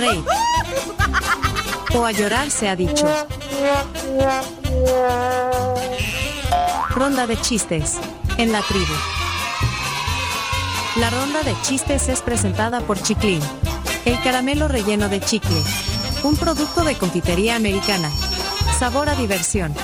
reír. O a llorar se ha dicho. Ronda de chistes. En la tribu. La ronda de chistes es presentada por Chiclin. El caramelo relleno de chicle. Un producto de confitería americana. Sabor a diversión.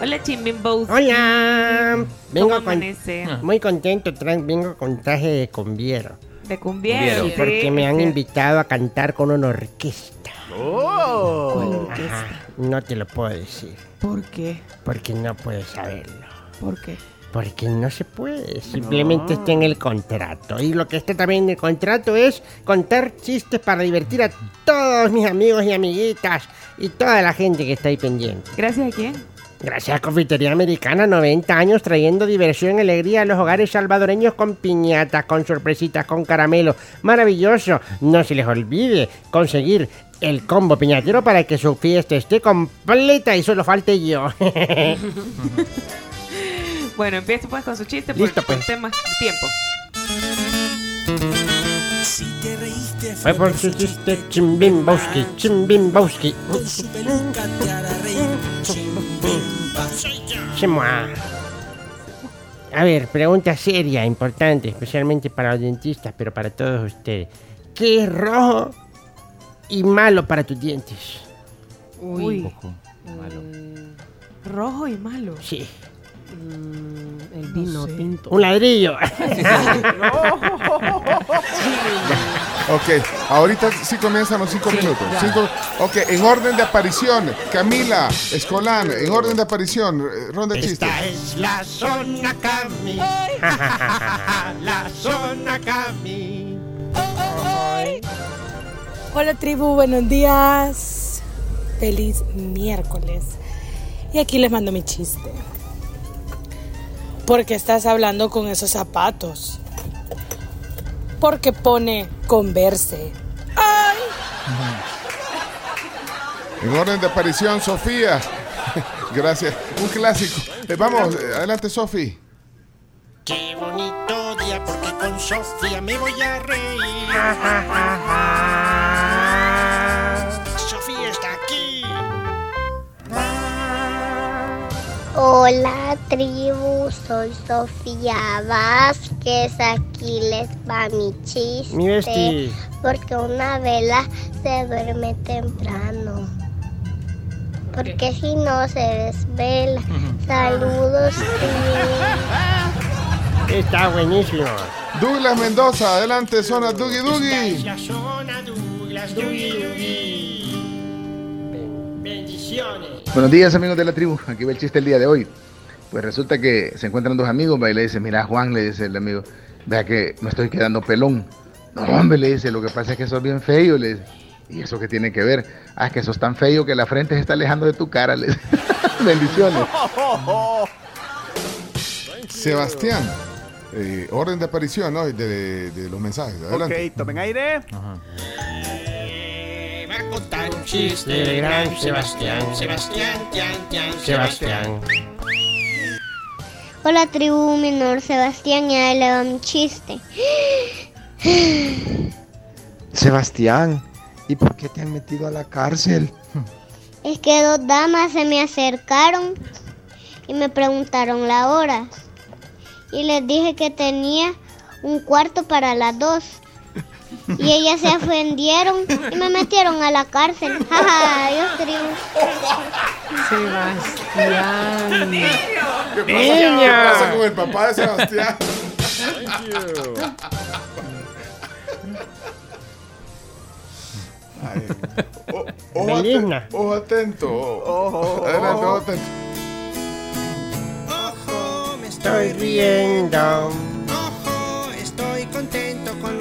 Hola, Chimbimbos. Hola. Vengo ¿Cómo con, amanece? muy contento, vengo con traje de conviero. De cumbiero. Sí, porque me han invitado a cantar con una orquesta. ¡Oh! Ajá, no te lo puedo decir, ¿Por qué? porque no puedes saberlo. ¿Por qué? Porque no se puede, simplemente está en el contrato. Y lo que está también en el contrato es contar chistes para divertir a todos mis amigos y amiguitas y toda la gente que está ahí pendiente. ¿Gracias a quién? Gracias a Confitería Americana, 90 años trayendo diversión y alegría a los hogares salvadoreños con piñatas, con sorpresitas, con caramelo. Maravilloso. No se les olvide conseguir el combo piñatero para que su fiesta esté completa y solo falte yo. Bueno, empieza pues con su chiste Listo, porque pues. tema tiempo. Si te reíste Fue por su chiste chimbimbowski, chimbimbowski. con su peluca te hará. A ver, pregunta seria, importante, especialmente para los dentistas, pero para todos ustedes. ¿Qué es rojo y malo para tus dientes? Uy. Ojo, malo. Rojo y malo. Sí, El vino tinto. un ladrillo. Ok, ahorita sí comienzan los cinco minutos. Cinco- ok, en orden de aparición, Camila Escolán, en orden de aparición, eh, ronda de chistes. Esta es la zona Cami. la zona Cami. Hola tribu, buenos días. Feliz miércoles. Y aquí les mando mi chiste. ¿Por qué estás hablando con esos zapatos? Porque pone converse. En orden de aparición, Sofía. Gracias, un clásico. Eh, vamos, eh, adelante, Sofi. Qué bonito día porque con Sofía me voy a reír. Sofía está aquí. Hola tribu, soy Sofía Vázquez, aquí les va mi chiste. Mi vesti. Porque una vela se duerme temprano. Porque si no se desvela. Saludos. Está buenísimo. Douglas Mendoza, adelante, zona Dugi Dugi. La zona Douglas Dugi Dugi. Bendiciones. Buenos días amigos de la tribu, aquí va el chiste el día de hoy. Pues resulta que se encuentran dos amigos, va, y le dice, mira Juan, le dice el amigo, vea que me estoy quedando pelón. No hombre, le dice, lo que pasa es que sos bien feo, le dice. ¿Y eso qué tiene que ver? Ah, es que sos tan feo que la frente se está alejando de tu cara, le dice. Bendiciones. Sebastián, eh, orden de aparición ¿no? de, de- de los mensajes. Adelante. Ok, tomen aire. Eh, Va a contar un chiste gran Sebastián. Sebastián, Tian, Tian, Sebastián. Hola tribu, es Sebastián y ahí le va mi chiste. Sebastián, ¿y por qué te han metido a la cárcel? Es que dos damas se me acercaron y me preguntaron la hora. Y les dije que tenía un cuarto para las dos. Y ellas se ofendieron y me metieron a la cárcel. Jaja, tribu. Sebastián. ¿Qué pasa, ¿Qué pasa con el papá de Sebastián? Ay, o- ojo, atento. Ojo, Adelante, ojo ojo. atento. Ojo, me estoy riendo.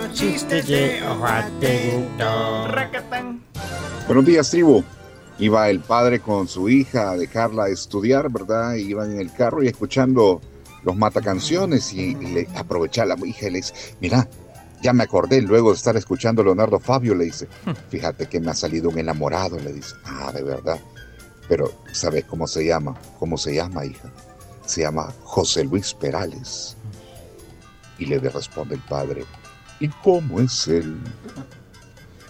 Con Chistes de atento. Racatán. Buenos días, tribu. Iba el padre con su hija a dejarla estudiar, ¿verdad? Iban en el carro y escuchando los matacanciones y, y le aprovecha la hija y le dice, mira, ya me acordé luego de estar escuchando a Leonardo Fabio, le dice, fíjate que me ha salido un enamorado, le dice, ah, de verdad. Pero, ¿sabes cómo se llama? ¿Cómo se llama, hija? Se llama José Luis Perales. Y le responde el padre, ¿Y cómo es él?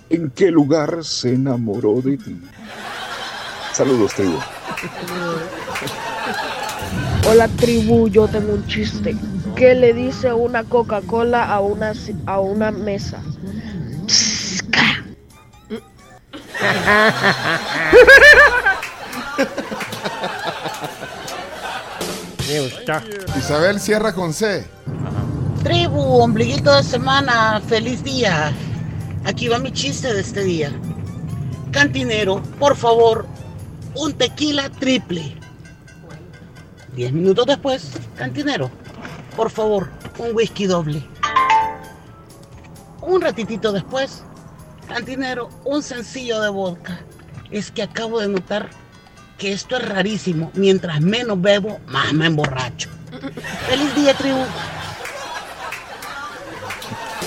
¿En qué lugar se enamoró de ti? Saludos, tribu. Hola tribu, yo tengo un chiste. ¿Qué le dice una Coca-Cola a una, a una mesa? Me gustó. Isabel cierra con C. Tribu, ombliguito de semana, feliz día. Aquí va mi chiste de este día. Cantinero, por favor, un tequila triple. Diez minutos después, cantinero, por favor, un whisky doble. Un ratitito después, cantinero, un sencillo de vodka. Es que acabo de notar que esto es rarísimo. Mientras menos bebo, más me emborracho. Feliz día, tribu.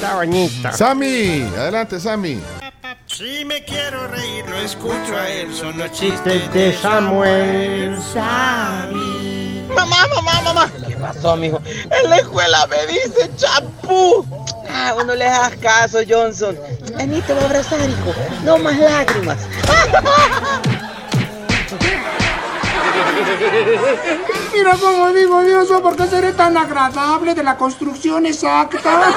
Está bonito. Sammy, adelante, Sammy. Si me quiero reír, lo escucho a él. Son los Chistes de Samuel. Mamá, mamá, mamá. ¿Qué pasó, mijo? En la escuela me dice champú. Ah, no le hagas caso, Johnson. Vení, te voy a abrazar, hijo. No más lágrimas. Mira cómo digo, Dios, ¿por qué seré tan agradable de la construcción exacta?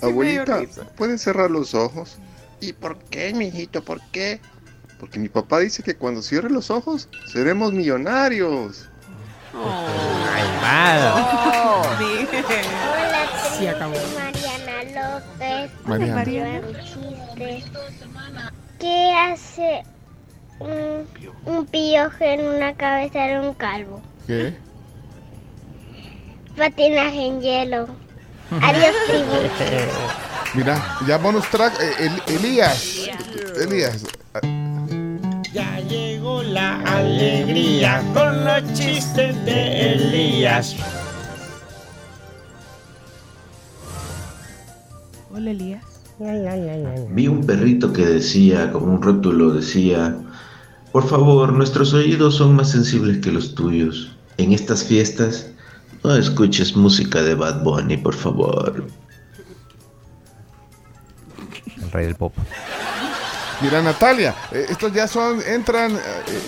Abuelita, ¿pueden cerrar los ojos? ¿Y por qué, mijito? ¿Por qué? Porque mi papá dice que cuando cierre los ojos seremos millonarios. Malvado. Hola, Sí, acabó. Mariana. ¿Qué hace un, un pillojo en una cabeza de un calvo? ¿Qué? Patinaje en hielo. Adiós, tribu. Mira, ya bonus track, eh, El- Elías. Elías. Ya llegó la alegría con los chistes de Elías. Hola, Elías. Vi un perrito que decía, como un rótulo decía, por favor, nuestros oídos son más sensibles que los tuyos. En estas fiestas, no escuches música de Bad Bunny, por favor. El rey del pop. Mira, Natalia. eh, estos ya son, entran eh,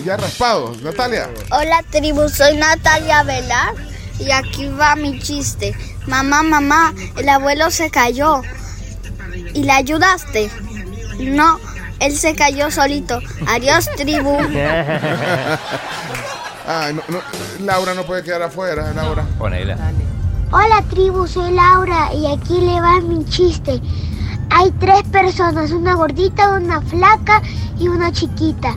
ya raspados. Natalia. Hola tribu, soy Natalia Velar y aquí va mi chiste. Mamá, mamá, el abuelo se cayó. ¿Y le ayudaste? No, él se cayó solito. Adiós tribu. No, no, Laura no puede quedar afuera, Laura. Ponela. Hola, tribu, soy Laura y aquí le va mi chiste. Hay tres personas, una gordita, una flaca y una chiquita.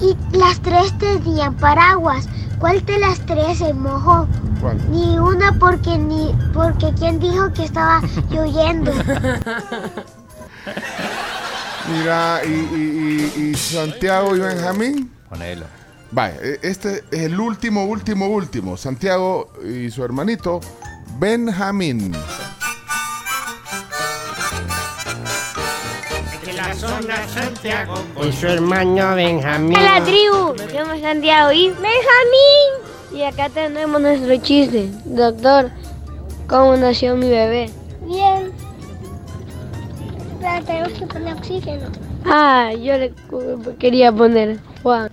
Y las tres tenían paraguas. ¿Cuál de las tres se mojó? ¿Cuál? Ni una porque ni porque quién dijo que estaba lloviendo. Mira, y, y- y- y Santiago y Benjamín. Ponelo. Vaya, eh, este es el último, último, último. Santiago y su hermanito, Benjamín. De la zona Santiago. Y su hermano Benjamín. Hola tribu, Santiago y Benjamín. Y acá tenemos nuestro chiste. Doctor, ¿cómo nació mi bebé? Bien. Pero tenemos que poner oxígeno. Ah, yo le quería poner Juan.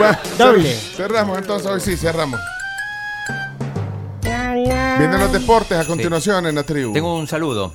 Va, Doble. cer- Cerramos entonces, hoy sí, cerramos. Vienen los deportes a continuación en la tribu. Tengo un saludo.